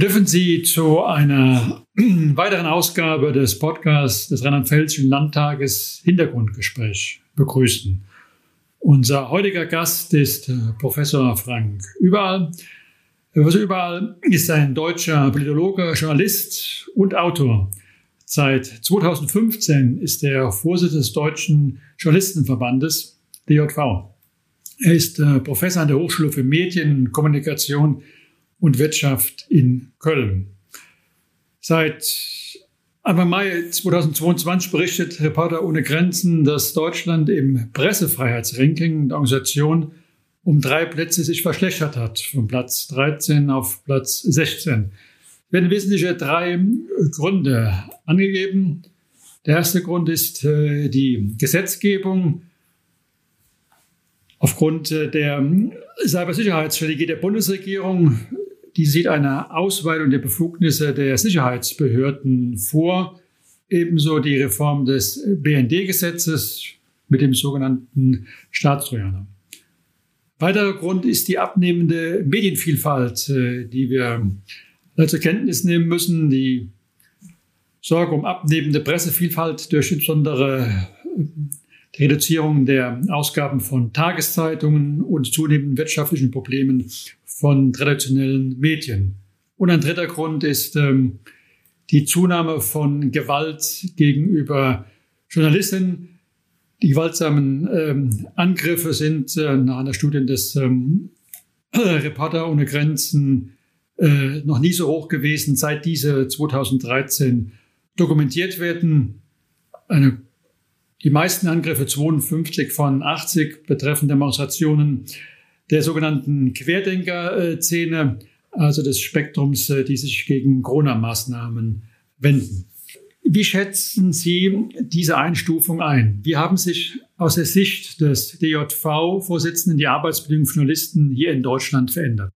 Wir dürfen Sie zu einer weiteren Ausgabe des Podcasts des Rheinland-Pfälzischen Landtages Hintergrundgespräch begrüßen. Unser heutiger Gast ist äh, Professor Frank Überall. Professor Überall ist ein deutscher Politologe, Journalist und Autor. Seit 2015 ist er Vorsitzender des Deutschen Journalistenverbandes, DJV. Er ist äh, Professor an der Hochschule für Medien, Kommunikation und Wirtschaft in Köln. Seit Anfang Mai 2022 berichtet Reporter ohne Grenzen, dass Deutschland im Pressefreiheitsranking der Organisation um drei Plätze sich verschlechtert hat, von Platz 13 auf Platz 16. Es werden wesentliche drei Gründe angegeben. Der erste Grund ist äh, die Gesetzgebung. Aufgrund äh, der Cybersicherheitsstrategie der Bundesregierung die sieht eine Ausweitung der Befugnisse der Sicherheitsbehörden vor, ebenso die Reform des BND-Gesetzes mit dem sogenannten Staatstrojaner. Weiterer Grund ist die abnehmende Medienvielfalt, äh, die wir zur Kenntnis nehmen müssen. Die Sorge um abnehmende Pressevielfalt durch insbesondere die Reduzierung der Ausgaben von Tageszeitungen und zunehmenden wirtschaftlichen Problemen von traditionellen Medien. Und ein dritter Grund ist ähm, die Zunahme von Gewalt gegenüber Journalisten. Die gewaltsamen ähm, Angriffe sind äh, nach einer Studie des ähm, Reporter ohne Grenzen äh, noch nie so hoch gewesen, seit diese 2013 dokumentiert werden. Eine, die meisten Angriffe, 52 von 80, betreffen Demonstrationen der sogenannten Querdenker-Szene, also des Spektrums, äh, die sich gegen Corona-Maßnahmen wenden. Wie schätzen Sie diese Einstufung ein? Wie haben sich aus der Sicht des DJV-Vorsitzenden die Arbeitsbedingungen von Journalisten hier in Deutschland verändert?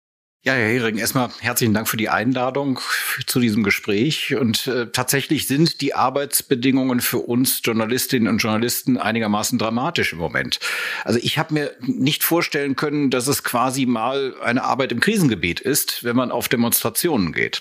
Ja, Herr Hering, erstmal herzlichen Dank für die Einladung zu diesem Gespräch. Und äh, tatsächlich sind die Arbeitsbedingungen für uns Journalistinnen und Journalisten einigermaßen dramatisch im Moment. Also ich habe mir nicht vorstellen können, dass es quasi mal eine Arbeit im Krisengebiet ist, wenn man auf Demonstrationen geht.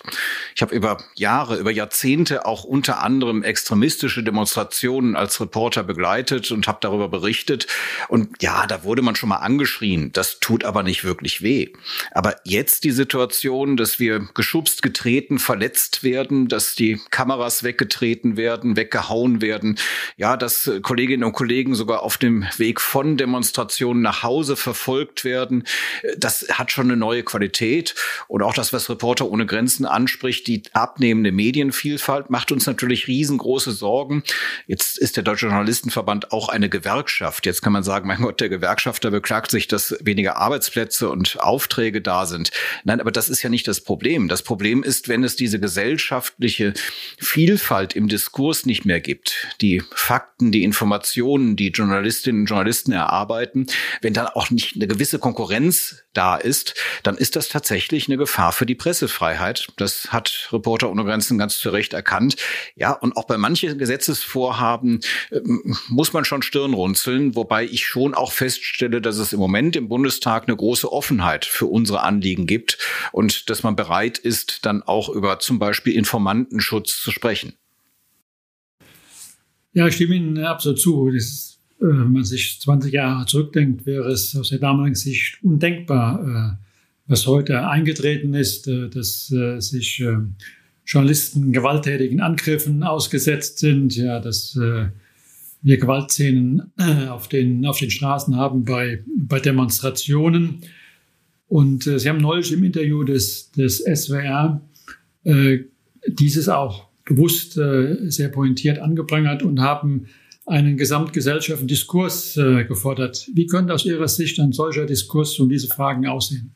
Ich habe über Jahre, über Jahrzehnte auch unter anderem extremistische Demonstrationen als Reporter begleitet und habe darüber berichtet. Und ja, da wurde man schon mal angeschrien. Das tut aber nicht wirklich weh. Aber jetzt jetzt die Situation, dass wir geschubst, getreten, verletzt werden, dass die Kameras weggetreten werden, weggehauen werden. Ja, dass Kolleginnen und Kollegen sogar auf dem Weg von Demonstrationen nach Hause verfolgt werden. Das hat schon eine neue Qualität. Und auch das, was Reporter ohne Grenzen anspricht, die abnehmende Medienvielfalt macht uns natürlich riesengroße Sorgen. Jetzt ist der Deutsche Journalistenverband auch eine Gewerkschaft. Jetzt kann man sagen, mein Gott, der Gewerkschafter beklagt sich, dass weniger Arbeitsplätze und Aufträge da sind. Nein, aber das ist ja nicht das Problem. Das Problem ist, wenn es diese gesellschaftliche Vielfalt im Diskurs nicht mehr gibt, die Fakten, die Informationen, die Journalistinnen und Journalisten erarbeiten, wenn dann auch nicht eine gewisse Konkurrenz da ist, dann ist das tatsächlich eine Gefahr für die Pressefreiheit. Das hat Reporter ohne Grenzen ganz zu Recht erkannt. Ja, und auch bei manchen Gesetzesvorhaben äh, muss man schon Stirn runzeln, wobei ich schon auch feststelle, dass es im Moment im Bundestag eine große Offenheit für unsere Anliegen gibt und dass man bereit ist, dann auch über zum Beispiel Informantenschutz zu sprechen. Ja, ich stimme Ihnen absolut zu. Das, äh, wenn man sich 20 Jahre zurückdenkt, wäre es aus der damaligen Sicht undenkbar, äh, was heute eingetreten ist, äh, dass sich Journalisten gewalttätigen Angriffen ausgesetzt sind, ja, dass wir Gewaltszenen auf den, auf den Straßen haben bei, bei Demonstrationen. Und äh, Sie haben neulich im Interview des, des SWR äh, dieses auch bewusst äh, sehr pointiert angeprangert und haben einen gesamtgesellschaftlichen Diskurs äh, gefordert. Wie könnte aus Ihrer Sicht ein solcher Diskurs um diese Fragen aussehen?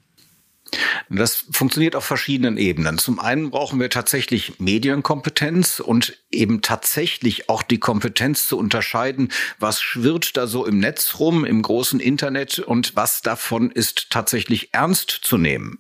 Das funktioniert auf verschiedenen Ebenen. Zum einen brauchen wir tatsächlich Medienkompetenz und eben tatsächlich auch die Kompetenz zu unterscheiden, was schwirrt da so im Netz rum, im großen Internet und was davon ist tatsächlich ernst zu nehmen.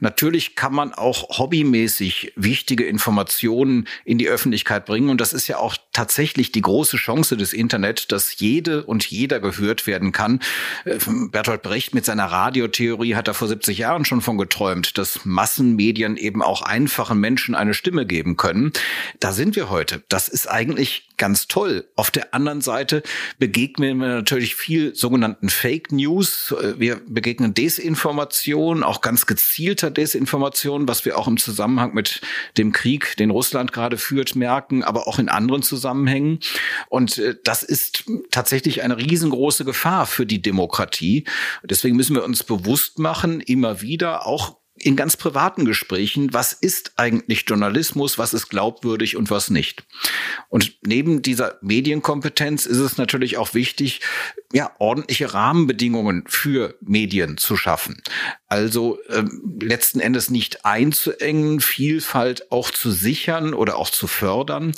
Natürlich kann man auch hobbymäßig wichtige Informationen in die Öffentlichkeit bringen und das ist ja auch tatsächlich die große Chance des Internet, dass jede und jeder gehört werden kann. Äh, Bertolt Brecht mit seiner Radiotheorie hat da vor 70 Jahren schon von geträumt, dass Massenmedien eben auch einfachen Menschen eine Stimme geben können. Da sind wir heute. Das ist eigentlich ganz toll. Auf der anderen Seite begegnen wir natürlich viel sogenannten Fake News. Wir begegnen Desinformation, auch ganz gezielter Desinformation, was wir auch im Zusammenhang mit dem Krieg, den Russland gerade führt, merken, aber auch in anderen Zusammenhängen. Und äh, das ist tatsächlich eine riesengroße Gefahr für die Demokratie. Deswegen müssen wir uns bewusst machen, immer wieder, auch in ganz privaten Gesprächen, was ist eigentlich Journalismus, was ist glaubwürdig und was nicht. Und neben dieser Medienkompetenz ist es natürlich auch wichtig, ja, ordentliche Rahmenbedingungen für Medien zu schaffen. Also ähm, letzten Endes nicht einzuengen, Vielfalt auch zu sichern oder auch zu fördern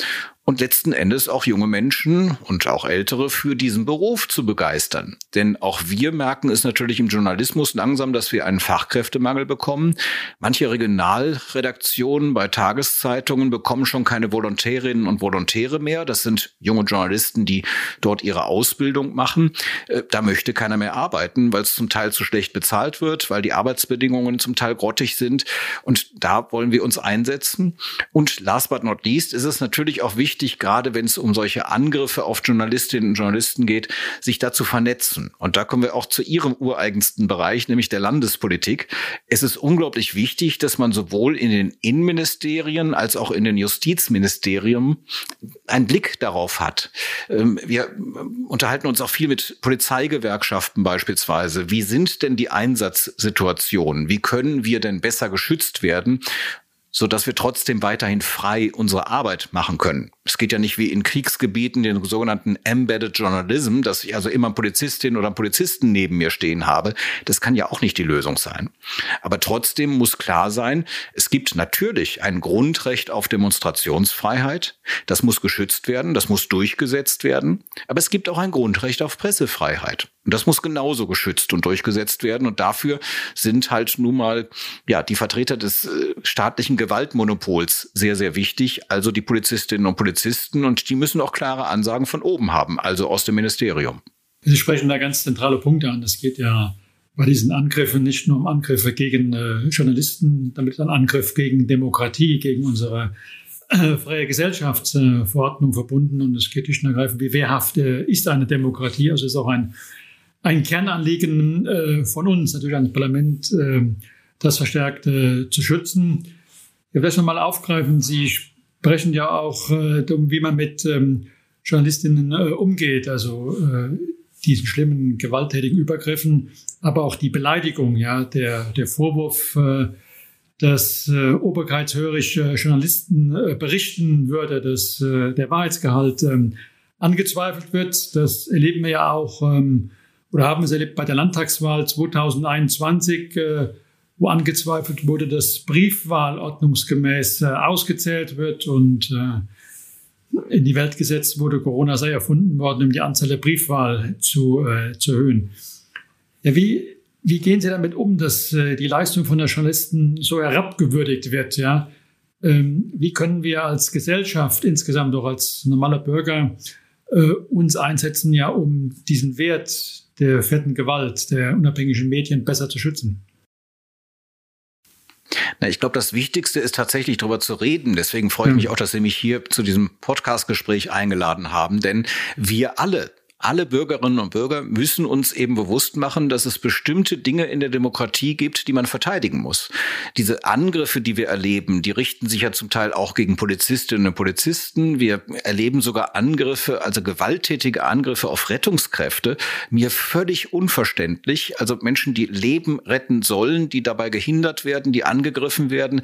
und letzten Endes auch junge Menschen und auch ältere für diesen Beruf zu begeistern. Denn auch wir merken es natürlich im Journalismus langsam, dass wir einen Fachkräftemangel bekommen. Manche Regionalredaktionen bei Tageszeitungen bekommen schon keine Volontärinnen und Volontäre mehr. Das sind junge Journalisten, die dort ihre Ausbildung machen. Äh, da möchte keiner mehr arbeiten, weil es zum Teil zu schlecht bezahlt wird, weil die Arbeitsbedingungen zum Teil grottig sind. Und da wollen wir uns einsetzen. Und last but not least ist es natürlich auch wichtig, gerade wenn es um solche Angriffe auf Journalistinnen und Journalisten geht, sich da zu vernetzen. Und da kommen wir auch zu Ihrem ureigensten Bereich, nämlich der Landespolitik. Es ist unglaublich wichtig, dass man sowohl in den Innenministerien als auch in den Justizministerien einen Blick darauf hat. Ähm, wir unterhalten uns auch viel mit Polizeigewerkschaften beispielsweise. Wie sind denn die Einsatzsituationen? Wie können wir denn besser geschützt werden? so dass wir trotzdem weiterhin frei unsere Arbeit machen können. Es geht ja nicht wie in Kriegsgebieten den sogenannten Embedded Journalism, dass ich also immer einen Polizistin oder einen Polizisten neben mir stehen habe. Das kann ja auch nicht die Lösung sein. Aber trotzdem muss klar sein, es gibt natürlich ein Grundrecht auf Demonstrationsfreiheit. Das muss geschützt werden, das muss durchgesetzt werden. Aber es gibt auch ein Grundrecht auf Pressefreiheit. Und das muss genauso geschützt und durchgesetzt werden. Und dafür sind halt nun mal, ja, die Vertreter des äh, staatlichen Gewaltmonopols sehr, sehr wichtig. Also die Polizistinnen und Polizisten. Und die müssen auch klare Ansagen von oben haben, also aus dem Ministerium. Sie sprechen da ganz zentrale Punkte an. Es geht ja bei diesen Angriffen nicht nur um Angriffe gegen äh, Journalisten, damit ein Angriff gegen Demokratie, gegen unsere äh, freie Gesellschaftsverordnung verbunden. Und es geht nicht nur ergreifend, wie wehrhaft äh, ist eine Demokratie. Also es ist auch ein ein Kernanliegen äh, von uns, natürlich ans Parlament, äh, das verstärkt äh, zu schützen. Ich will das nochmal aufgreifen. Sie sprechen ja auch äh, darum, wie man mit ähm, Journalistinnen äh, umgeht, also äh, diesen schlimmen gewalttätigen Übergriffen, aber auch die Beleidigung, ja, der, der Vorwurf, äh, dass äh, oberkeitshörig Journalisten berichten würde, dass der Wahrheitsgehalt ähm, angezweifelt wird. Das erleben wir ja auch ähm, oder haben es erlebt bei der Landtagswahl 2021, äh, wo angezweifelt wurde, dass Briefwahl ordnungsgemäß äh, ausgezählt wird und äh, in die Welt gesetzt wurde, Corona sei erfunden worden, um die Anzahl der Briefwahl zu, zu erhöhen. Ja, wie, wie gehen Sie damit um, dass die Leistung von der Journalisten so herabgewürdigt wird? Ja? Ähm, wie können wir als Gesellschaft, insgesamt auch als normaler Bürger, uns einsetzen, ja, um diesen Wert der fetten Gewalt der unabhängigen Medien besser zu schützen? Na, ich glaube, das Wichtigste ist tatsächlich darüber zu reden. Deswegen freue ich mich auch, dass Sie mich hier zu diesem Podcast-Gespräch eingeladen haben. Denn wir alle alle Bürgerinnen und Bürger müssen uns eben bewusst machen, dass es bestimmte Dinge in der Demokratie gibt, die man verteidigen muss. Diese Angriffe, die wir erleben, die richten sich ja zum Teil auch gegen Polizistinnen und Polizisten. Wir erleben sogar Angriffe, also gewalttätige Angriffe auf Rettungskräfte. Mir völlig unverständlich. Also Menschen, die Leben retten sollen, die dabei gehindert werden, die angegriffen werden.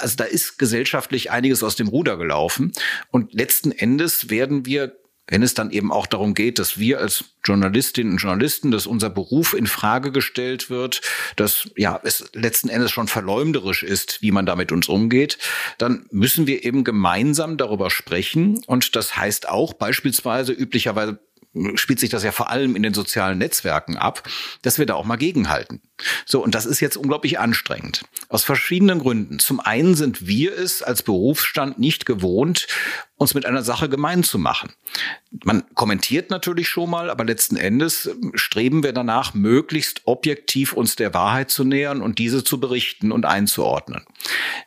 Also da ist gesellschaftlich einiges aus dem Ruder gelaufen. Und letzten Endes werden wir wenn es dann eben auch darum geht, dass wir als Journalistinnen und Journalisten, dass unser Beruf in Frage gestellt wird, dass ja es letzten Endes schon verleumderisch ist, wie man damit uns umgeht, dann müssen wir eben gemeinsam darüber sprechen. Und das heißt auch beispielsweise üblicherweise spielt sich das ja vor allem in den sozialen Netzwerken ab, dass wir da auch mal gegenhalten. So, und das ist jetzt unglaublich anstrengend. Aus verschiedenen Gründen. Zum einen sind wir es als Berufsstand nicht gewohnt, uns mit einer Sache gemein zu machen. Man kommentiert natürlich schon mal, aber letzten Endes streben wir danach, möglichst objektiv uns der Wahrheit zu nähern und diese zu berichten und einzuordnen.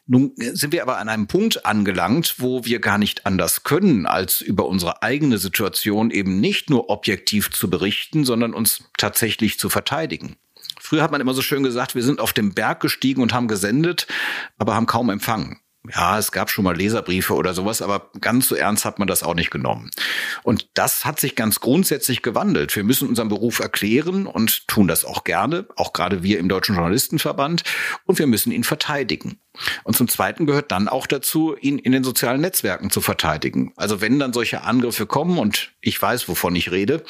Nun sind wir aber an einem Punkt angelangt, wo wir gar nicht anders können, als über unsere eigene Situation eben nicht nur objektiv zu berichten, sondern uns tatsächlich zu verteidigen. Früher hat man immer so schön gesagt, wir sind auf dem Berg gestiegen und haben gesendet, aber haben kaum empfangen ja, es gab schon mal Leserbriefe oder sowas, aber ganz so ernst hat man das auch nicht genommen. Und das hat sich ganz grundsätzlich gewandelt. Wir müssen unseren Beruf erklären und tun das auch gerne, auch gerade wir im Deutschen Journalistenverband, und wir müssen ihn verteidigen. Und zum Zweiten gehört dann auch dazu, ihn in den sozialen Netzwerken zu verteidigen. Also wenn dann solche Angriffe kommen, und ich weiß, wovon ich rede,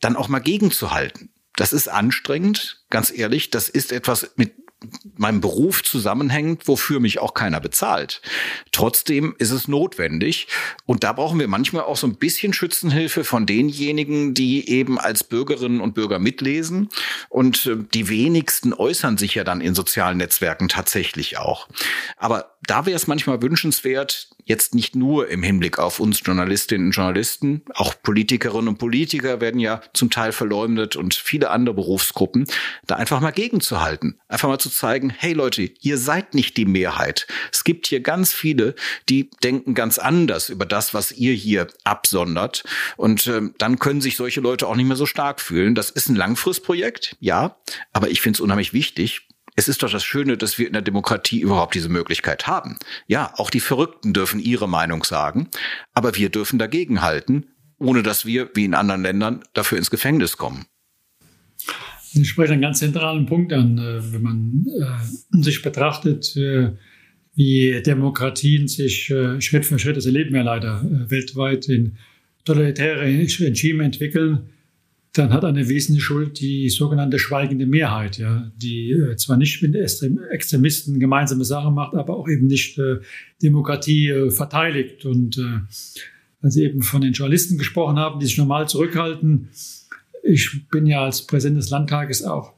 dann auch mal gegenzuhalten. Das ist anstrengend, ganz ehrlich. Das ist etwas, mit meinem Beruf zusammenhängt, wofür mich auch keiner bezahlt. Trotzdem ist es notwendig. Und da brauchen wir manchmal auch so ein bisschen Schützenhilfe von denjenigen, die eben als Bürgerinnen und Bürger mitlesen. Und äh, die wenigsten äußern sich ja dann in sozialen Netzwerken tatsächlich auch. Aber da wäre es manchmal wünschenswert, jetzt nicht nur im Hinblick auf uns Journalistinnen und Journalisten, auch Politikerinnen und Politiker werden ja zum Teil verleumdet und viele andere Berufsgruppen, da einfach mal gegenzuhalten. Einfach mal zu zeigen, hey Leute, ihr seid nicht die Mehrheit. Es gibt hier ganz viele, die denken ganz anders über das, was ihr hier absondert. Und äh, dann können sich solche Leute auch nicht mehr so stark fühlen. Das ist ein Langfristprojekt, ja, aber ich finde es unheimlich wichtig, es ist doch das Schöne, dass wir in der Demokratie überhaupt diese Möglichkeit haben. Ja, auch die Verrückten dürfen ihre Meinung sagen, aber wir dürfen dagegenhalten, ohne dass wir, wie in anderen Ländern, dafür ins Gefängnis kommen. Sie sprechen einen ganz zentralen Punkt an, äh, wenn man äh, sich betrachtet, äh, wie Demokratien sich Schritt für Schritt, das erleben wir leider weltweit, in totalitäre Regime entwickeln dann hat eine wesentliche Schuld die sogenannte schweigende Mehrheit, ja, die äh, zwar nicht mit Extremisten gemeinsame Sachen macht, aber auch eben nicht äh, Demokratie äh, verteidigt. Und äh, als Sie eben von den Journalisten gesprochen haben, die sich normal zurückhalten, ich bin ja als Präsident des Landtages auch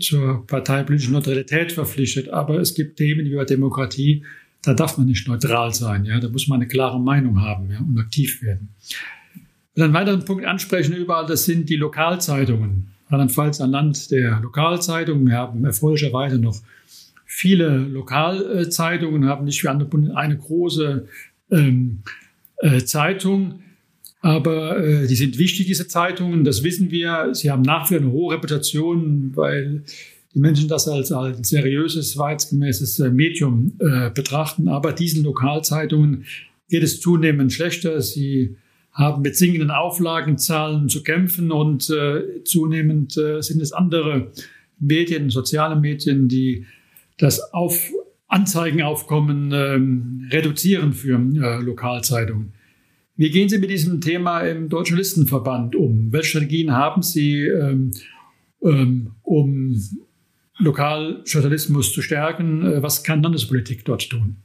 zur parteipolitischen Neutralität verpflichtet, aber es gibt Themen bei Demokratie, da darf man nicht neutral sein, ja, da muss man eine klare Meinung haben ja, und aktiv werden will einen weiteren Punkt ansprechen überall, das sind die Lokalzeitungen. Rheinland-Pfalz ein Land der Lokalzeitungen. Wir haben erfreulicherweise noch viele Lokalzeitungen, haben nicht wie andere Bundesländer eine große ähm, äh, Zeitung. Aber äh, die sind wichtig, diese Zeitungen, das wissen wir. Sie haben nach wie vor eine hohe Reputation, weil die Menschen das als, als seriöses, wahrheitsgemäßes äh, Medium äh, betrachten. Aber diesen Lokalzeitungen geht es zunehmend schlechter. Sie haben mit sinkenden Auflagenzahlen zu kämpfen und äh, zunehmend äh, sind es andere Medien, soziale Medien, die das Auf Anzeigenaufkommen ähm, reduzieren für äh, Lokalzeitungen. Wie gehen Sie mit diesem Thema im Deutschen Listenverband um? Welche Strategien haben Sie, ähm, ähm, um Lokaljournalismus zu stärken? Äh, was kann Landespolitik dort tun?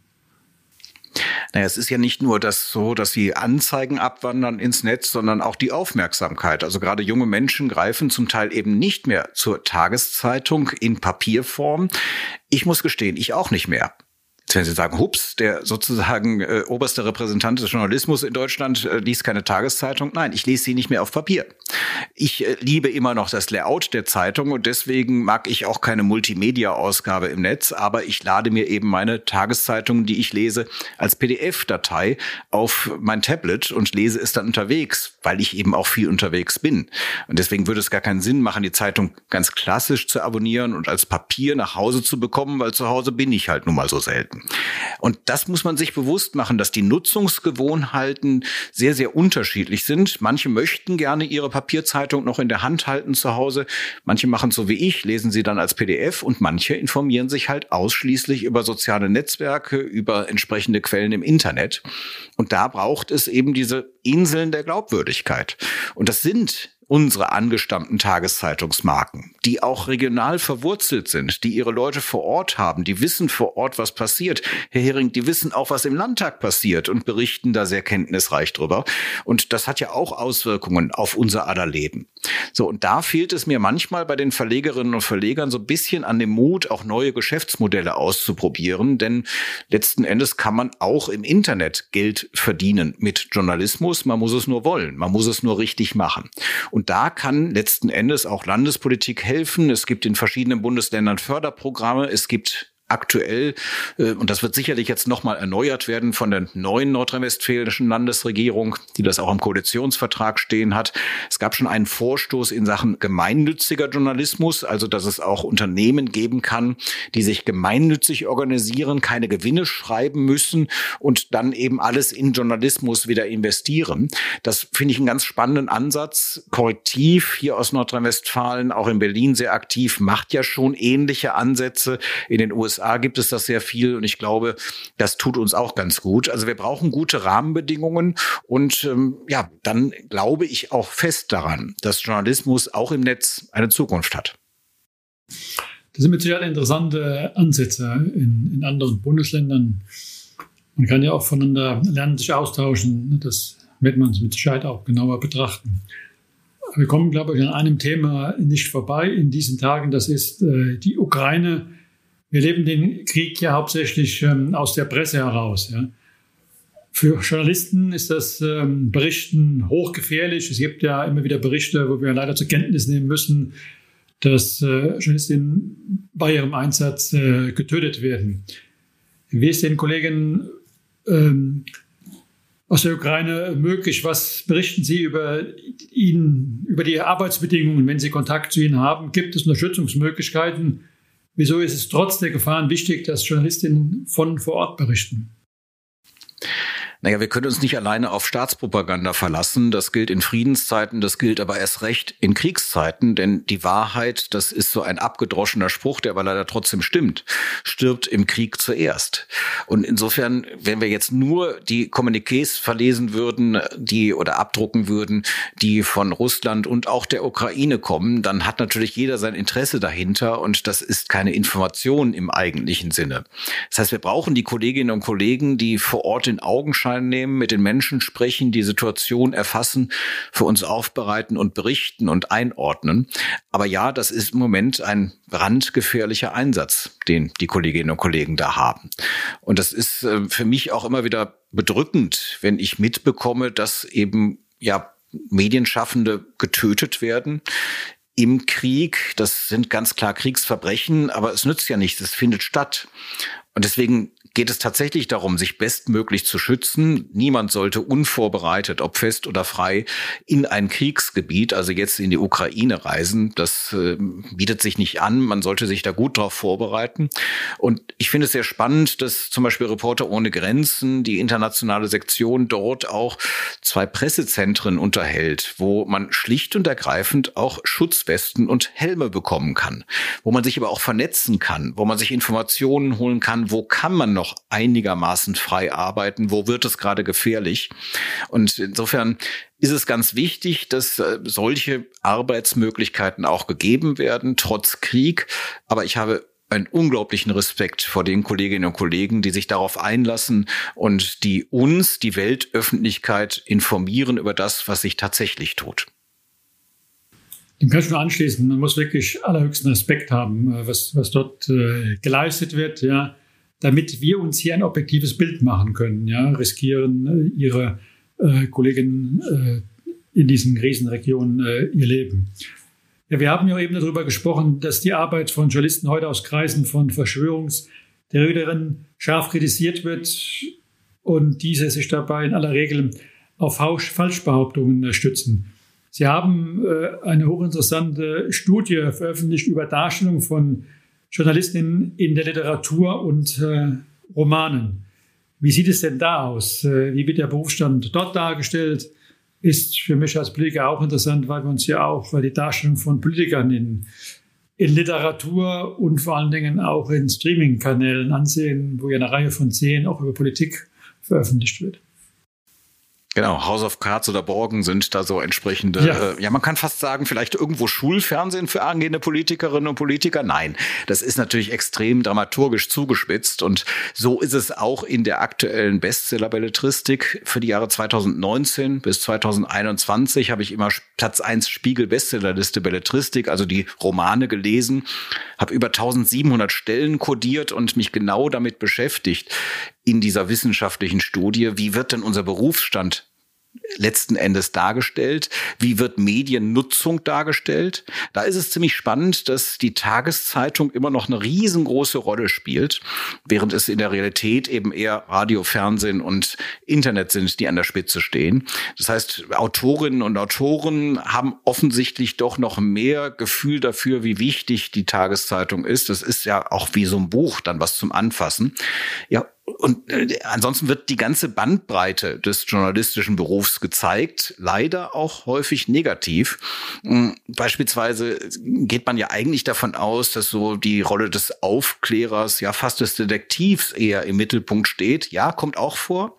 Naja, es ist ja nicht nur das so, dass die Anzeigen abwandern ins Netz, sondern auch die Aufmerksamkeit. Also gerade junge Menschen greifen zum Teil eben nicht mehr zur Tageszeitung in Papierform. Ich muss gestehen, ich auch nicht mehr wenn Sie sagen, hups, der sozusagen äh, oberste Repräsentant des Journalismus in Deutschland äh, liest keine Tageszeitung. Nein, ich lese sie nicht mehr auf Papier. Ich äh, liebe immer noch das Layout der Zeitung und deswegen mag ich auch keine Multimedia-Ausgabe im Netz, aber ich lade mir eben meine Tageszeitungen, die ich lese, als PDF-Datei auf mein Tablet und lese es dann unterwegs, weil ich eben auch viel unterwegs bin. Und deswegen würde es gar keinen Sinn machen, die Zeitung ganz klassisch zu abonnieren und als Papier nach Hause zu bekommen, weil zu Hause bin ich halt nun mal so selten. Und das muss man sich bewusst machen, dass die Nutzungsgewohnheiten sehr, sehr unterschiedlich sind. Manche möchten gerne ihre Papierzeitung noch in der Hand halten zu Hause. Manche machen so wie ich, lesen sie dann als PDF und manche informieren sich halt ausschließlich über soziale Netzwerke, über entsprechende Quellen im Internet. Und da braucht es eben diese Inseln der Glaubwürdigkeit. Und das sind unsere angestammten Tageszeitungsmarken, die auch regional verwurzelt sind, die ihre Leute vor Ort haben, die wissen vor Ort, was passiert. Herr Hering, die wissen auch, was im Landtag passiert und berichten da sehr kenntnisreich drüber. Und das hat ja auch Auswirkungen auf unser aller Leben. So, und da fehlt es mir manchmal bei den Verlegerinnen und Verlegern so ein bisschen an dem Mut, auch neue Geschäftsmodelle auszuprobieren, denn letzten Endes kann man auch im Internet Geld verdienen mit Journalismus. Man muss es nur wollen. Man muss es nur richtig machen. Und da kann letzten Endes auch Landespolitik helfen. Es gibt in verschiedenen Bundesländern Förderprogramme. Es gibt aktuell, äh, und das wird sicherlich jetzt nochmal erneuert werden von der neuen nordrhein-westfälischen Landesregierung, die das auch im Koalitionsvertrag stehen hat. Es gab schon einen Vorstoß in Sachen gemeinnütziger Journalismus, also dass es auch Unternehmen geben kann, die sich gemeinnützig organisieren, keine Gewinne schreiben müssen und dann eben alles in Journalismus wieder investieren. Das finde ich einen ganz spannenden Ansatz. Korrektiv hier aus Nordrhein-Westfalen, auch in Berlin sehr aktiv, macht ja schon ähnliche Ansätze. In den USA USA gibt es das sehr viel und ich glaube, das tut uns auch ganz gut. Also wir brauchen gute Rahmenbedingungen und ähm, ja, dann glaube ich auch fest daran, dass Journalismus auch im Netz eine Zukunft hat. Das sind mit Sicherheit interessante Ansätze in, in anderen Bundesländern. Man kann ja auch voneinander lernen, sich austauschen. Das wird man mit Sicherheit auch genauer betrachten. Wir kommen, glaube ich, an einem Thema nicht vorbei in diesen Tagen. Das ist äh, die Ukraine wir leben den Krieg ja hauptsächlich ähm, aus der Presse heraus. Ja. Für Journalisten ist das ähm, Berichten hochgefährlich. Es gibt ja immer wieder Berichte, wo wir leider zur Kenntnis nehmen müssen, dass äh, Journalistinnen bei ihrem Einsatz äh, getötet werden. Wie ist den Kollegen ähm, aus der Ukraine möglich? Was berichten Sie über ihn, über die Arbeitsbedingungen, wenn Sie Kontakt zu ihnen haben? Gibt es Unterstützungsmöglichkeiten? Wieso ist es trotz der Gefahren wichtig, dass Journalistinnen von vor Ort berichten? Naja, wir können uns nicht alleine auf Staatspropaganda verlassen. Das gilt in Friedenszeiten, das gilt aber erst recht in Kriegszeiten, denn die Wahrheit, das ist so ein abgedroschener Spruch, der aber leider trotzdem stimmt, stirbt im Krieg zuerst. Und insofern, wenn wir jetzt nur die Kommuniqués verlesen würden, die oder abdrucken würden, die von Russland und auch der Ukraine kommen, dann hat natürlich jeder sein Interesse dahinter und das ist keine Information im eigentlichen Sinne. Das heißt, wir brauchen die Kolleginnen und Kollegen, die vor Ort in Augenschein Augenschein nehmen, mit den Menschen sprechen, die Situation erfassen, für uns aufbereiten und berichten und einordnen. Aber ja, das ist im Moment ein brandgefährlicher Einsatz, den die Kolleginnen und Kollegen da haben. Und das ist äh, für mich auch immer wieder bedrückend, wenn ich mitbekomme, dass eben ja Medienschaffende getötet werden im Krieg. Das sind ganz klar Kriegsverbrechen, aber es nützt ja nichts, es findet statt. Und deswegen geht es tatsächlich darum, sich bestmöglich zu schützen. Niemand sollte unvorbereitet, ob fest oder frei, in ein Kriegsgebiet, also jetzt in die Ukraine reisen. Das äh, bietet sich nicht an. Man sollte sich da gut darauf vorbereiten. Und ich finde es sehr spannend, dass zum Beispiel Reporter ohne Grenzen, die internationale Sektion dort auch zwei Pressezentren unterhält, wo man schlicht und ergreifend auch Schutzwesten und Helme bekommen kann, wo man sich aber auch vernetzen kann, wo man sich Informationen holen kann, wo kann man noch einigermaßen frei arbeiten? Wo wird es gerade gefährlich? Und insofern ist es ganz wichtig, dass äh, solche Arbeitsmöglichkeiten auch gegeben werden, trotz Krieg. Aber ich habe einen unglaublichen Respekt vor den Kolleginnen und Kollegen, die sich darauf einlassen und die uns, die Weltöffentlichkeit, informieren über das, was sich tatsächlich tut. Dem kann ich nur anschließen. Man muss wirklich allerhöchsten Respekt haben, äh, was, was dort äh, geleistet wird. Ja, damit wir uns hier ein objektives Bild machen können. Ja, riskieren äh, ihre äh, Kolleginnen äh, in diesen Krisenregionen äh, ihr Leben. Ja, wir haben ja eben darüber gesprochen, dass die Arbeit von Journalisten heute aus Kreisen von Verschwörungstheoretikern scharf kritisiert wird und diese sich dabei in aller Regel auf Falschbehauptungen stützen. Sie haben äh, eine hochinteressante Studie veröffentlicht über Darstellung von Journalistin in der Literatur und äh, Romanen. Wie sieht es denn da aus? Äh, wie wird der Berufsstand dort dargestellt? Ist für mich als Politiker auch interessant, weil wir uns ja auch die Darstellung von Politikern in, in Literatur und vor allen Dingen auch in Streaming-Kanälen ansehen, wo ja eine Reihe von Serien auch über Politik veröffentlicht wird. Genau, House of Cards oder Borgen sind da so entsprechende, ja. Äh, ja, man kann fast sagen, vielleicht irgendwo Schulfernsehen für angehende Politikerinnen und Politiker. Nein, das ist natürlich extrem dramaturgisch zugespitzt und so ist es auch in der aktuellen Bestseller-Belletristik. Für die Jahre 2019 bis 2021 habe ich immer Platz 1 Spiegel-Bestsellerliste Belletristik, also die Romane gelesen, habe über 1700 Stellen kodiert und mich genau damit beschäftigt in dieser wissenschaftlichen Studie, wie wird denn unser Berufsstand letzten Endes dargestellt? Wie wird Mediennutzung dargestellt? Da ist es ziemlich spannend, dass die Tageszeitung immer noch eine riesengroße Rolle spielt, während es in der Realität eben eher Radio, Fernsehen und Internet sind, die an der Spitze stehen. Das heißt, Autorinnen und Autoren haben offensichtlich doch noch mehr Gefühl dafür, wie wichtig die Tageszeitung ist. Das ist ja auch wie so ein Buch dann was zum Anfassen. Ja, und äh, ansonsten wird die ganze Bandbreite des journalistischen Berufs gezeigt, leider auch häufig negativ. Hm, beispielsweise geht man ja eigentlich davon aus, dass so die Rolle des Aufklärers, ja fast des Detektivs eher im Mittelpunkt steht. Ja, kommt auch vor.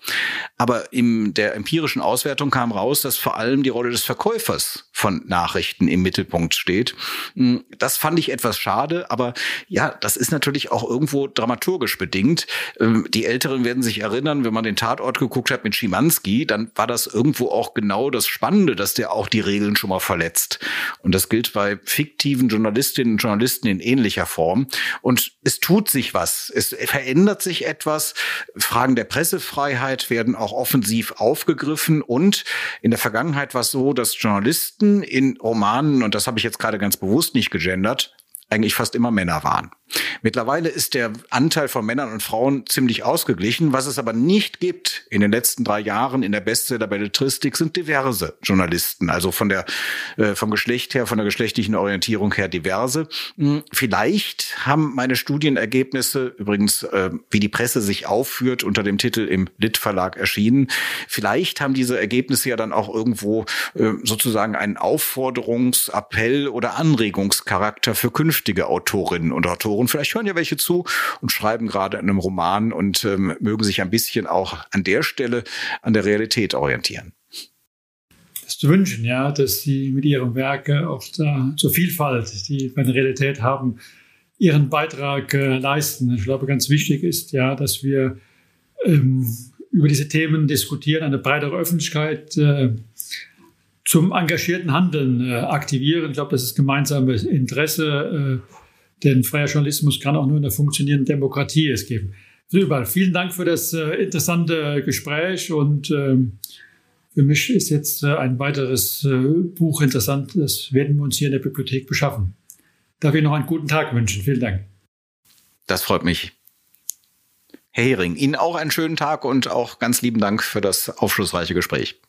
Aber in der empirischen Auswertung kam raus, dass vor allem die Rolle des Verkäufers von Nachrichten im Mittelpunkt steht. Hm, das fand ich etwas schade, aber ja, das ist natürlich auch irgendwo dramaturgisch bedingt. Ähm, die die Älteren werden sich erinnern, wenn man den Tatort geguckt hat mit Schimanski, dann war das irgendwo auch genau das Spannende, dass der auch die Regeln schon mal verletzt. Und das gilt bei fiktiven Journalistinnen und Journalisten in ähnlicher Form. Und es tut sich was. Es verändert sich etwas. Fragen der Pressefreiheit werden auch offensiv aufgegriffen. Und in der Vergangenheit war es so, dass Journalisten in Romanen, und das habe ich jetzt gerade ganz bewusst nicht gegendert, eigentlich fast immer Männer waren. Mittlerweile ist der Anteil von Männern und Frauen ziemlich ausgeglichen. Was es aber nicht gibt in den letzten drei Jahren in der Bestseller-Belletristik sind diverse Journalisten. Also von der, äh, vom Geschlecht her, von der geschlechtlichen Orientierung her diverse. Hm, vielleicht haben meine Studienergebnisse, übrigens, äh, wie die Presse sich aufführt, unter dem Titel im Lit-Verlag erschienen. Vielleicht haben diese Ergebnisse ja dann auch irgendwo äh, sozusagen einen Aufforderungsappell oder Anregungscharakter für künftige Autorinnen und Autoren und vielleicht hören ja welche zu und schreiben gerade an einem Roman und ähm, mögen sich ein bisschen auch an der Stelle an der Realität orientieren. Das zu wünschen, ja, dass sie mit ihrem Werk auch da zur Vielfalt, die wir in der Realität haben, ihren Beitrag äh, leisten. Ich glaube, ganz wichtig ist ja, dass wir ähm, über diese Themen diskutieren, eine breitere Öffentlichkeit äh, zum engagierten Handeln äh, aktivieren. Ich glaube, das ist gemeinsames Interesse. Denn freier Journalismus kann auch nur in einer funktionierenden Demokratie es geben. Überall. Vielen Dank für das äh, interessante Gespräch und ähm, für mich ist jetzt äh, ein weiteres äh, Buch interessant. Das werden wir uns hier in der Bibliothek beschaffen. Darf ich noch einen guten Tag wünschen. Vielen Dank. Das freut mich. Herr Hering, Ihnen auch einen schönen Tag und auch ganz lieben Dank für das aufschlussreiche Gespräch.